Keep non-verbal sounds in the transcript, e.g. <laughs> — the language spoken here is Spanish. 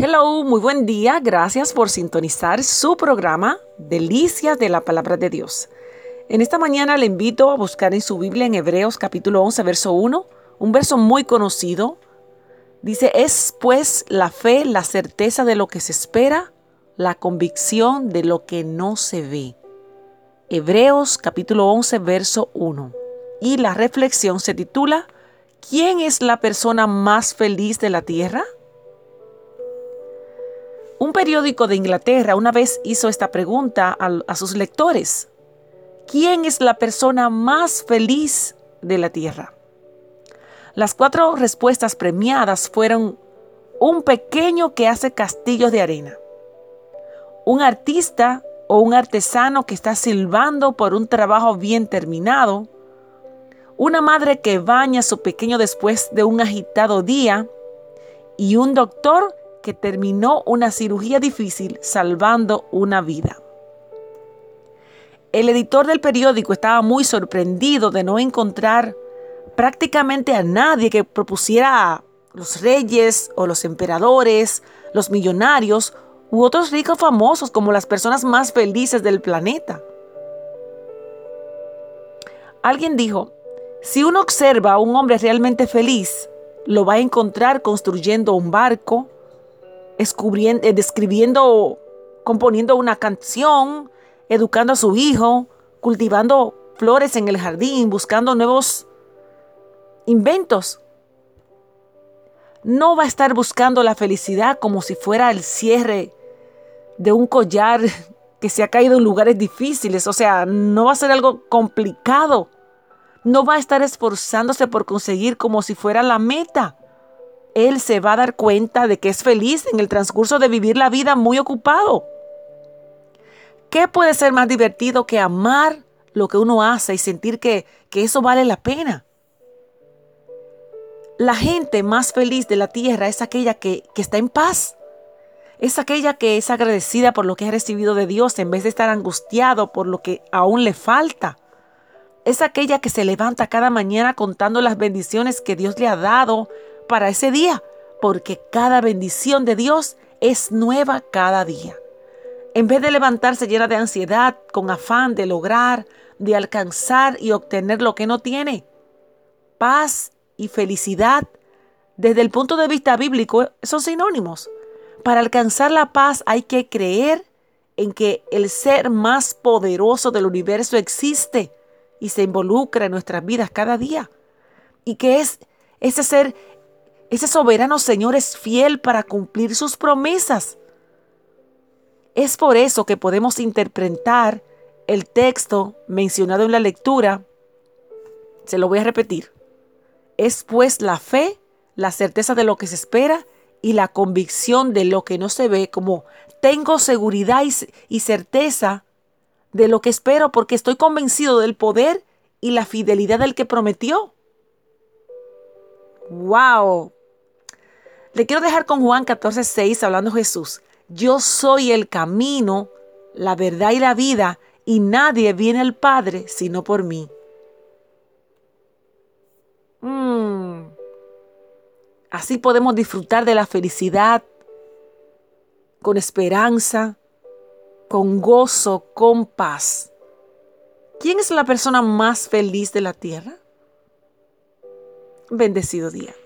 Hello, muy buen día. Gracias por sintonizar su programa Delicias de la Palabra de Dios. En esta mañana le invito a buscar en su Biblia en Hebreos capítulo 11, verso 1, un verso muy conocido. Dice, es pues la fe, la certeza de lo que se espera, la convicción de lo que no se ve. Hebreos capítulo 11, verso 1. Y la reflexión se titula, ¿quién es la persona más feliz de la tierra? Un periódico de Inglaterra una vez hizo esta pregunta a, sus lectores. ¿Quién es la persona más feliz de la Tierra? Las cuatro respuestas premiadas fueron un pequeño que hace castillos de arena, un artista o un artesano que está silbando por un trabajo bien terminado, una madre que baña a su pequeño después de un agitado día y un doctor que terminó una cirugía difícil salvando una vida. El editor del periódico estaba muy sorprendido de no encontrar prácticamente a nadie que propusiera a los reyes o los emperadores, los millonarios u otros ricos famosos como las personas más felices del planeta. Alguien dijo, si uno observa a un hombre realmente feliz, lo va a encontrar construyendo un barco, describiendo, componiendo una canción, educando a su hijo, cultivando flores en el jardín, buscando nuevos inventos. No va a estar buscando la felicidad como si fuera el cierre de un collar <laughs> que se ha caído en lugares difíciles. O sea, no va a ser algo complicado. No va a estar esforzándose por conseguir como si fuera la meta él se va a dar cuenta de que es feliz en el transcurso de vivir la vida muy ocupado. ¿Qué puede ser más divertido que amar lo que uno hace y sentir que, que eso vale la pena? La gente más feliz de la tierra es aquella que, que está en paz. Es aquella que es agradecida por lo que ha recibido de Dios en vez de estar angustiado por lo que aún le falta. Es aquella que se levanta cada mañana contando las bendiciones que Dios le ha dado para ese día, porque cada bendición de Dios es nueva cada día. En vez de levantarse llena de ansiedad, con afán de lograr, de alcanzar y obtener lo que no tiene, paz y felicidad, desde el punto de vista bíblico, son sinónimos. Para alcanzar la paz hay que creer en que el ser más poderoso del universo existe y se involucra en nuestras vidas cada día. Y que es ese ser ese soberano Señor es fiel para cumplir sus promesas. Es por eso que podemos interpretar el texto mencionado en la lectura. Se lo voy a repetir. Es pues la fe, la certeza de lo que se espera y la convicción de lo que no se ve, como tengo seguridad y, certeza de lo que espero porque estoy convencido del poder y la fidelidad del que prometió. ¡Wow! Le quiero dejar con Juan 14, 6 hablando Jesús. Yo soy el camino, la verdad y la vida, y nadie viene al Padre sino por mí. Mm. Así podemos disfrutar de la felicidad con esperanza, con gozo, con paz. ¿Quién es la persona más feliz de la tierra? Bendecido día.